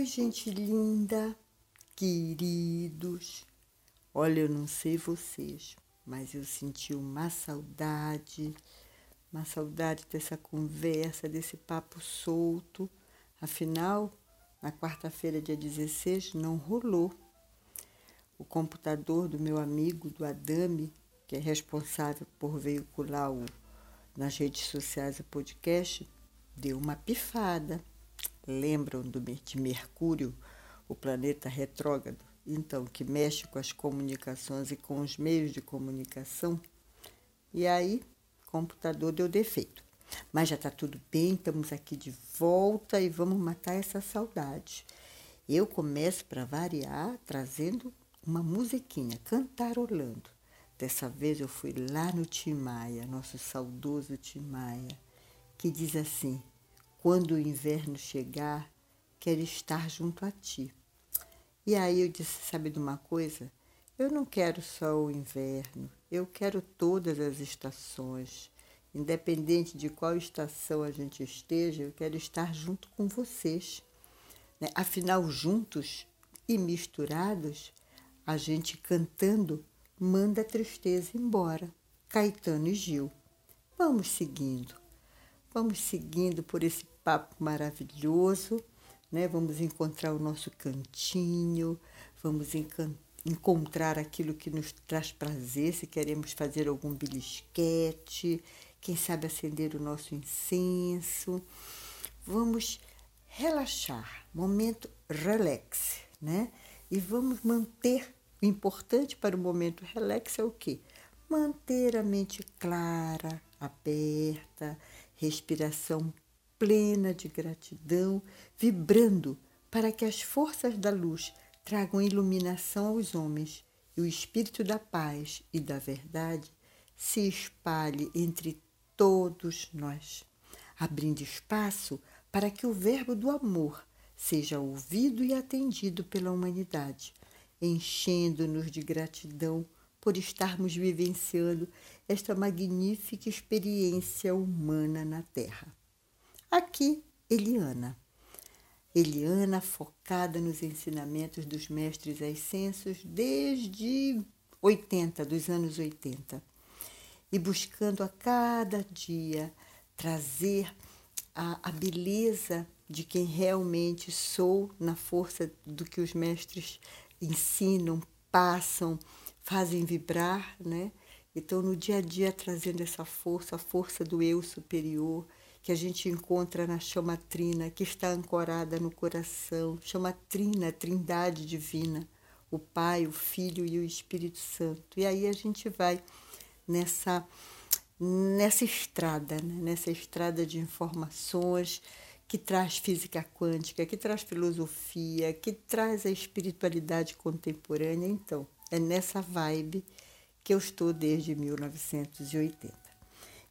Oi, gente linda, queridos. Olha, eu não sei vocês, mas eu senti uma saudade, uma saudade dessa conversa, desse papo solto. Afinal, na quarta-feira, dia 16, não rolou. O computador do meu amigo, do Adame, que é responsável por veicular o, nas redes sociais o podcast, deu uma pifada. Lembram de Mercúrio, o planeta retrógrado? Então, que mexe com as comunicações e com os meios de comunicação. E aí, computador deu defeito. Mas já está tudo bem, estamos aqui de volta e vamos matar essa saudade. Eu começo para variar trazendo uma musiquinha, cantarolando. Dessa vez eu fui lá no Tim Maia, nosso saudoso Tim Maia, que diz assim: quando o inverno chegar, quero estar junto a ti. E aí eu disse: sabe de uma coisa? Eu não quero só o inverno, eu quero todas as estações. Independente de qual estação a gente esteja, eu quero estar junto com vocês. Né? Afinal, juntos e misturados, a gente cantando manda a tristeza embora. Caetano e Gil. Vamos seguindo. Vamos seguindo por esse papo maravilhoso, né? Vamos encontrar o nosso cantinho, vamos encontrar aquilo que nos traz prazer, se queremos fazer algum belisquete, quem sabe acender o nosso incenso. Vamos relaxar, momento relax, né? E vamos manter o importante para o momento relax é o quê? Manter a mente clara, aberta, respiração plena de gratidão, vibrando para que as forças da luz tragam iluminação aos homens e o espírito da paz e da verdade se espalhe entre todos nós, abrindo espaço para que o verbo do amor seja ouvido e atendido pela humanidade, enchendo-nos de gratidão por estarmos vivenciando esta magnífica experiência humana na Terra. Aqui, Eliana. Eliana focada nos ensinamentos dos mestres ascensos desde 80, dos anos 80, e buscando a cada dia trazer a, a beleza de quem realmente sou na força do que os mestres ensinam, passam, fazem vibrar, né? Então, no dia a dia, trazendo essa força, a força do eu superior, que a gente encontra na chama trina, que está ancorada no coração, chama trina, trindade divina, o Pai, o Filho e o Espírito Santo. E aí a gente vai nessa nessa estrada, né? nessa estrada de informações que traz física quântica, que traz filosofia, que traz a espiritualidade contemporânea. Então, é nessa vibe que eu estou desde 1980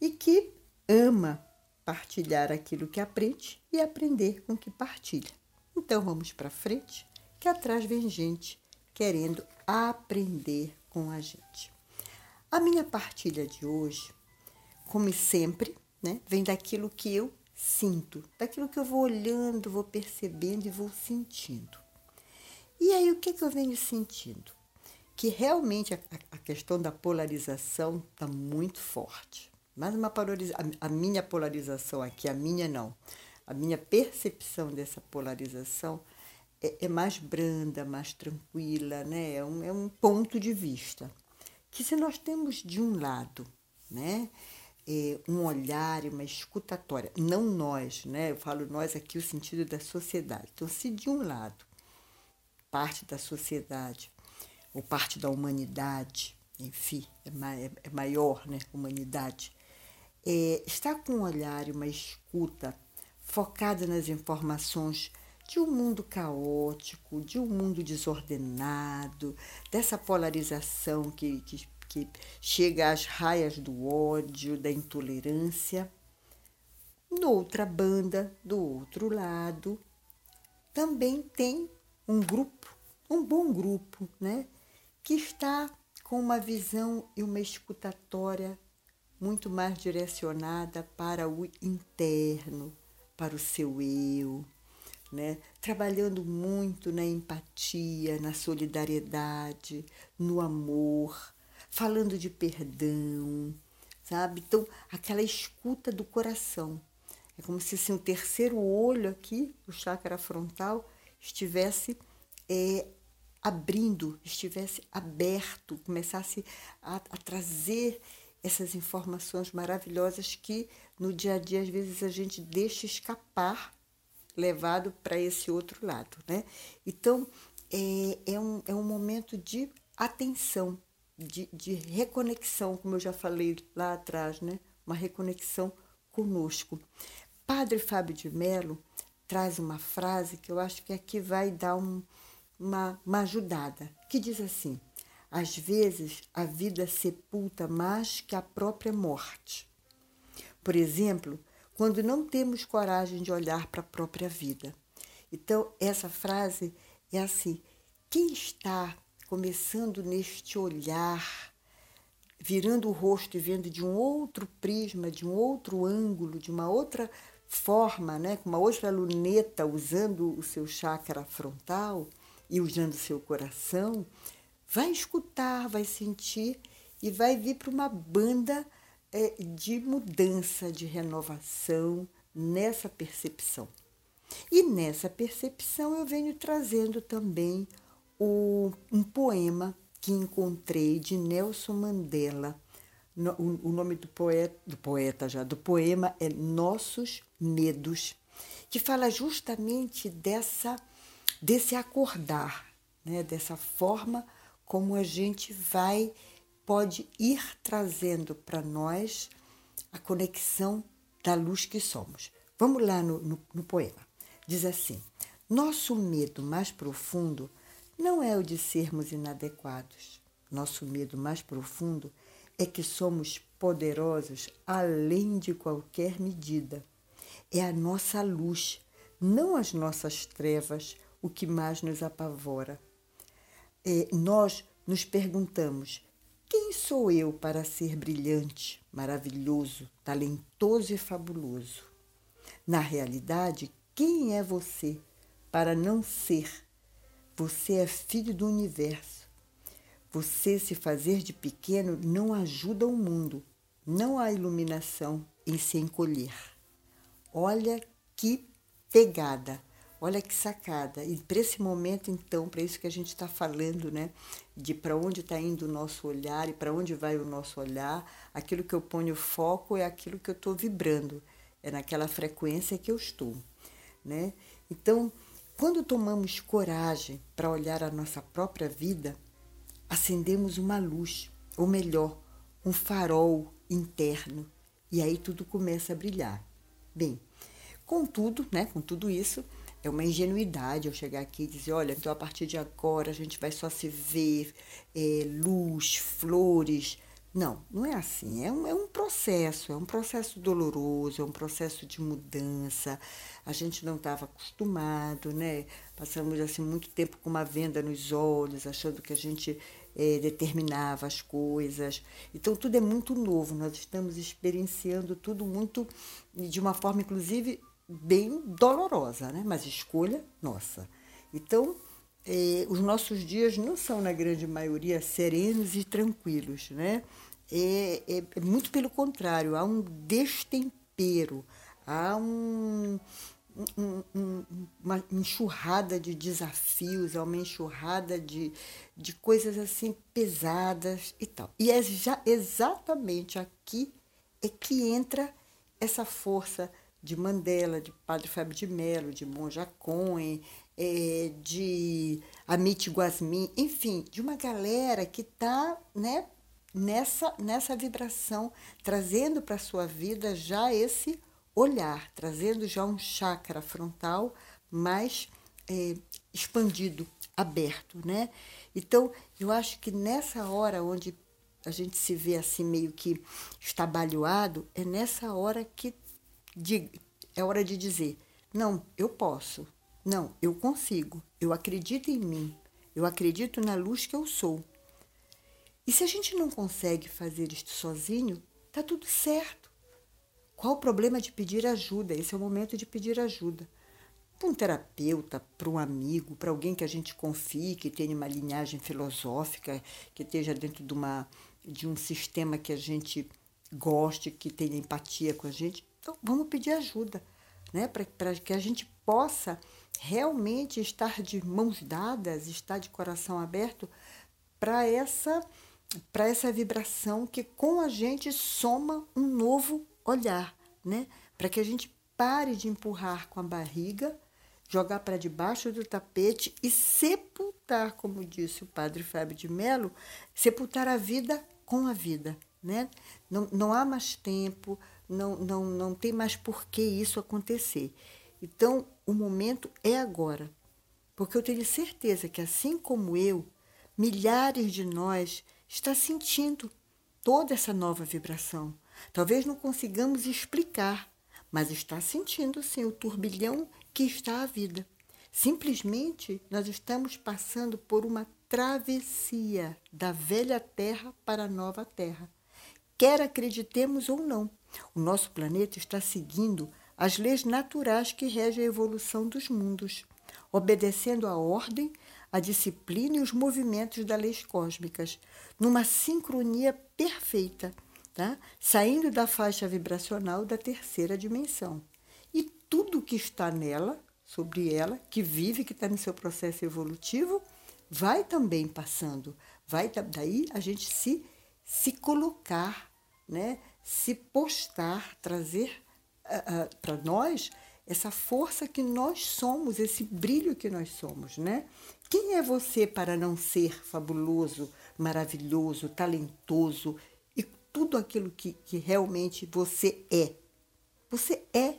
e que ama partilhar aquilo que aprende e aprender com o que partilha. Então vamos para frente, que atrás vem gente querendo aprender com a gente. A minha partilha de hoje, como sempre, né, vem daquilo que eu sinto, daquilo que eu vou olhando, vou percebendo e vou sentindo. E aí o que, que eu venho sentindo? que realmente a, a questão da polarização está muito forte. Mas uma polariza a, minha polarização aqui, a minha não, a minha percepção dessa polarização é, é mais branda, mais tranquila, né? é, um, é um ponto de vista. Que se nós temos de um lado né, é, um olhar e uma escutatória, não nós, né? eu falo nós aqui o sentido da sociedade. Então, se de um lado parte da sociedade ou parte da humanidade, enfim, é, é, é maior, né, humanidade, é, está com um olhar e uma escuta focada nas informações de um mundo caótico, de um mundo desordenado, dessa polarização que, que, que chega às raias do ódio, da intolerância. Noutra banda, do outro lado, também tem um grupo, um bom grupo, né? que está com uma visão e uma escutatória muito mais direcionada para o interno, para o seu eu, né? Trabalhando muito na empatia, na solidariedade, no amor, falando de perdão, sabe? Então, aquela escuta do coração. É como se assim, o terceiro olho aqui, o chakra frontal, estivesse é, abrindo, estivesse aberto, começasse a, a trazer essas informações maravilhosas que no dia a dia às vezes a gente deixa escapar, levado para esse outro lado, né? Então é, é, um, é um momento de atenção, de, de reconexão, como eu já falei lá atrás, né? Uma reconexão conosco. Padre Fábio de Mello traz uma frase que eu acho que aqui vai dar um, uma, uma ajudada, que diz assim: às vezes a vida sepulta mais que a própria morte. Por exemplo, quando não temos coragem de olhar para a própria vida. Então, essa frase é assim: quem está começando neste olhar, virando o rosto e vendo de um outro prisma, de um outro ângulo, de uma outra forma, né, com uma outra luneta, usando o seu chakra frontal e usando o seu coração, vai escutar, vai sentir e vai vir para uma banda é, de mudança, de renovação nessa percepção. E nessa percepção eu venho trazendo também o, um poema que encontrei de Nelson Mandela o, nome do poeta, do poeta já, do poema é Nossos Medos, que fala justamente dessa desse acordar, né, dessa forma como a gente vai pode ir trazendo para nós a conexão da luz que somos. Vamos lá no, no, no poema. Diz assim: Nosso medo mais profundo não é o de sermos inadequados. Nosso medo mais profundo é que somos poderosos além de qualquer medida. É a nossa luz, não as nossas trevas, o que mais nos apavora. É, nós nos perguntamos: quem sou eu para ser brilhante, maravilhoso, talentoso e fabuloso? Na realidade, quem é você para não ser? Você é filho do universo você se fazer de pequeno não ajuda o mundo, não há iluminação em se encolher. Olha que pegada, olha que sacada. E para esse momento, então, para isso que a gente está falando, né? De para onde está indo o nosso olhar e para onde vai o nosso olhar, aquilo que eu ponho foco é aquilo que eu estou vibrando, é naquela frequência que eu estou, né? Então, quando tomamos coragem para olhar a nossa própria vida, acendemos uma luz, ou melhor, um farol interno, e aí tudo começa a brilhar. Bem, contudo, né, com tudo isso, é uma ingenuidade eu chegar aqui e dizer, olha, então a partir de agora a gente vai só se ver é, luz, flores. Não, não é assim. É um, é um processo, é um processo doloroso, é um processo de mudança. A gente não estava acostumado, né? Passamos assim muito tempo com uma venda nos olhos, achando que a gente é, determinava as coisas. Então tudo é muito novo, nós estamos experienciando tudo muito de uma forma, inclusive, bem dolorosa, né? mas escolha nossa. Então, é, os nossos dias não são, na grande maioria, serenos e tranquilos. Né? É, é, é muito pelo contrário, há um destempero, há um, um, um, uma enxurrada de desafios, é uma enxurrada de, de coisas assim pesadas e tal. E é já exatamente aqui é que entra essa força de Mandela, de Padre Fábio de Mello, de Monja Cohen, é, de Amit Guasmin, enfim, de uma galera que está né, nessa, nessa vibração, trazendo para a sua vida já esse olhar, trazendo já um chakra frontal mais é, expandido, aberto, né? Então, eu acho que nessa hora onde a gente se vê assim meio que estabalhoado, é nessa hora que é hora de dizer: não, eu posso, não, eu consigo, eu acredito em mim, eu acredito na luz que eu sou. E se a gente não consegue fazer isto sozinho, tá tudo certo. Qual o problema de pedir ajuda? Esse é o momento de pedir ajuda. para um terapeuta, para um amigo, para alguém que a gente confie, que tenha uma linhagem filosófica, que esteja dentro de, uma, de um sistema que a gente goste, que tenha empatia com a gente. Então, vamos pedir ajuda, né? para que a gente possa realmente estar de mãos dadas, estar de coração aberto para essa para essa vibração que com a gente soma um novo olhar, né? Para que a gente pare de empurrar com a barriga, jogar para debaixo do tapete e sepultar, como disse o padre Fábio de Mello, sepultar a vida com a vida, né? Não, não há mais tempo, não, não, não tem mais por que isso acontecer. Então, o momento é agora. Porque eu tenho certeza que, assim como eu, milhares de nós está sentindo toda essa nova vibração. Talvez não consigamos explicar, mas está sentindo sim o turbilhão que está a vida. Simplesmente nós estamos passando por uma travessia da velha terra para a nova terra. Quer acreditemos ou não, o nosso planeta está seguindo as leis naturais que regem a evolução dos mundos, obedecendo à ordem, a disciplina e os movimentos das leis cósmicas, numa sincronia perfeita, tá? saindo da faixa vibracional da terceira dimensão. E tudo que está nela, sobre ela, que vive, que está no seu processo evolutivo, vai também passando. Vai daí a gente se se colocar, né? se postar, trazer para nós essa força que nós somos, esse brilho que nós somos, né? Quem é você para não ser fabuloso, maravilhoso, talentoso e tudo aquilo que, que realmente você é? Você é.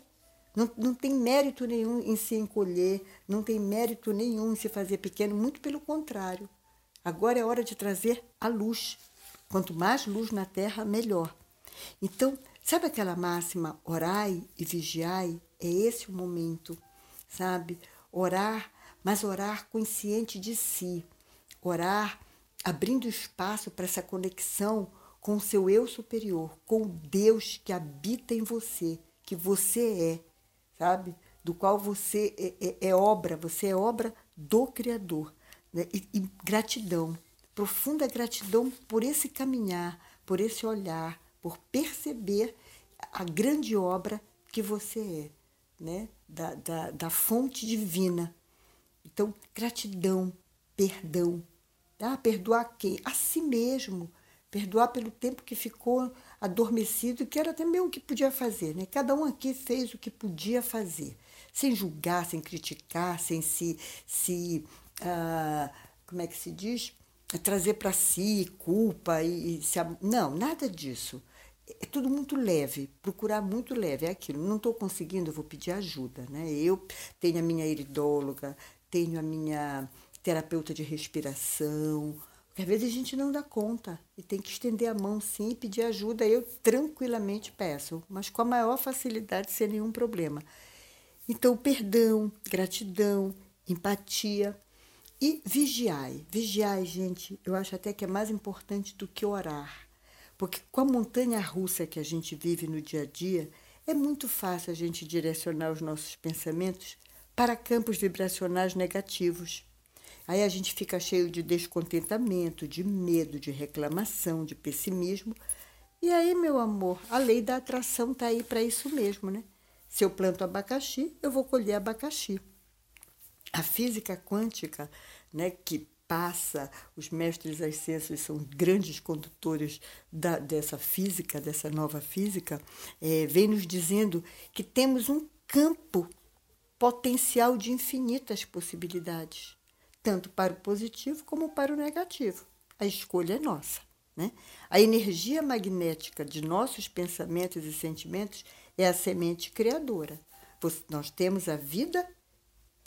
Não, não tem mérito nenhum em se encolher, não tem mérito nenhum em se fazer pequeno, muito pelo contrário. Agora é hora de trazer a luz. Quanto mais luz na terra, melhor. Então, sabe aquela máxima, orai e vigiai? É esse o momento, sabe? Orar, mas orar consciente de si. Orar abrindo espaço para essa conexão com o seu eu superior, com o Deus que habita em você, que você é, sabe? Do qual você é, é, é obra, você é obra do Criador. Né? E, e gratidão, profunda gratidão por esse caminhar, por esse olhar, por perceber a grande obra que você é, né? da, da, da fonte divina. Então, gratidão, perdão. Ah, perdoar quem? A si mesmo. Perdoar pelo tempo que ficou adormecido, que era também o que podia fazer. Né? Cada um aqui fez o que podia fazer, sem julgar, sem criticar, sem se. se ah, como é que se diz? Trazer para si culpa e, e se. Não, nada disso é tudo muito leve, procurar muito leve, é aquilo. Não estou conseguindo, eu vou pedir ajuda. Né? Eu tenho a minha iridóloga, tenho a minha terapeuta de respiração. Porque às vezes a gente não dá conta e tem que estender a mão sim e pedir ajuda. Eu tranquilamente peço, mas com a maior facilidade, sem nenhum problema. Então, perdão, gratidão, empatia e vigiai. Vigiai, gente, eu acho até que é mais importante do que orar porque com a montanha russa que a gente vive no dia a dia, é muito fácil a gente direcionar os nossos pensamentos para campos vibracionais negativos. Aí a gente fica cheio de descontentamento, de medo, de reclamação, de pessimismo. E aí, meu amor, a lei da atração está aí para isso mesmo, né? Se eu planto abacaxi, eu vou colher abacaxi. A física quântica, né, que passa, os mestres ascensos são grandes condutores da, dessa física, dessa nova física, é, vem nos dizendo que temos um campo potencial de infinitas possibilidades, tanto para o positivo como para o negativo. A escolha é nossa. Né? A energia magnética de nossos pensamentos e sentimentos é a semente criadora. Nós temos a vida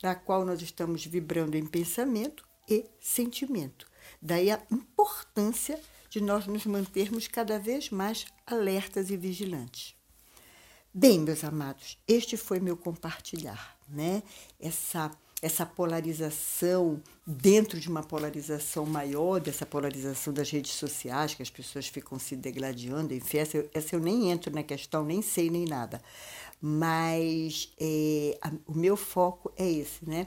na qual nós estamos vibrando em pensamento e sentimento. Daí a importância de nós nos mantermos cada vez mais alertas e vigilantes. Bem, meus amados, este foi meu compartilhar, né? Essa essa polarização dentro de uma polarização maior, dessa polarização das redes sociais, que as pessoas ficam se degladiando, enfim, essa, essa eu nem entro na questão, nem sei nem nada. Mas é, a, o meu foco é esse, né?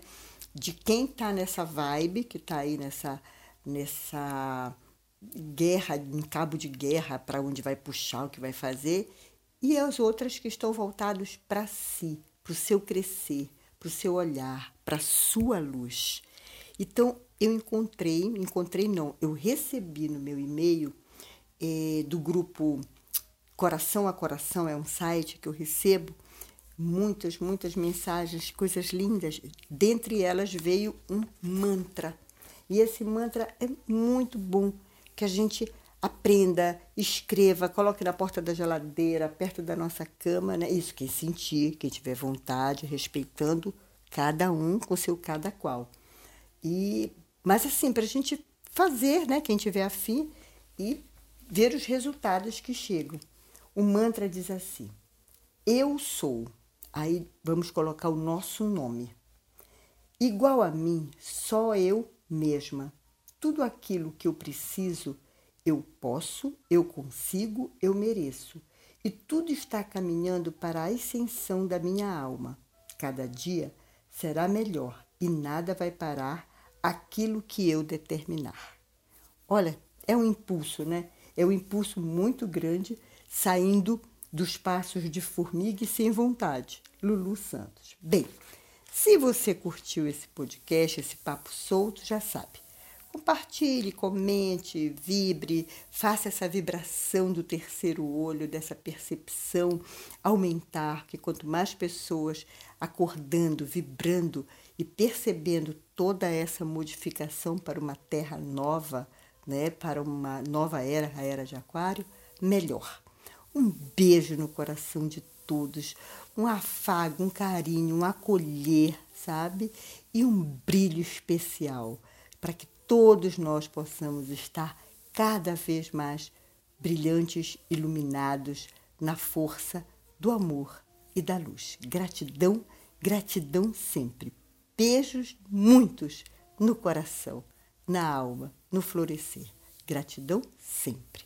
De quem está nessa vibe, que está aí nessa, nessa guerra, em cabo de guerra, para onde vai puxar, o que vai fazer, e as outras que estão voltados para si, para o seu crescer, para o seu olhar, para a sua luz. Então, eu encontrei, encontrei não, eu recebi no meu e-mail eh, do grupo Coração a Coração, é um site que eu recebo muitas, muitas mensagens, coisas lindas. Dentre elas veio um mantra. E esse mantra é muito bom que a gente aprenda, escreva, coloque na porta da geladeira, perto da nossa cama, né? Isso, quem sentir, quem tiver vontade, respeitando cada um com seu cada qual. E, mas assim, para a gente fazer, né? Quem tiver afim e ver os resultados que chegam. O mantra diz assim: Eu sou. Aí vamos colocar o nosso nome. Igual a mim, só eu mesma. Tudo aquilo que eu preciso eu posso, eu consigo, eu mereço. E tudo está caminhando para a ascensão da minha alma. Cada dia será melhor e nada vai parar aquilo que eu determinar. Olha, é um impulso, né? É um impulso muito grande saindo dos passos de formiga e sem vontade. Lulu Santos. Bem, se você curtiu esse podcast, esse papo solto, já sabe. Compartilhe, comente, vibre, faça essa vibração do terceiro olho, dessa percepção aumentar, que quanto mais pessoas acordando, vibrando e percebendo toda essa modificação para uma terra nova, né, para uma nova era, a era de Aquário, melhor. Um beijo no coração de todos, um afago, um carinho, um acolher, sabe? E um brilho especial para que todos nós possamos estar cada vez mais brilhantes, iluminados na força do amor e da luz. Gratidão, gratidão sempre. Beijos muitos no coração, na alma, no florescer. Gratidão sempre.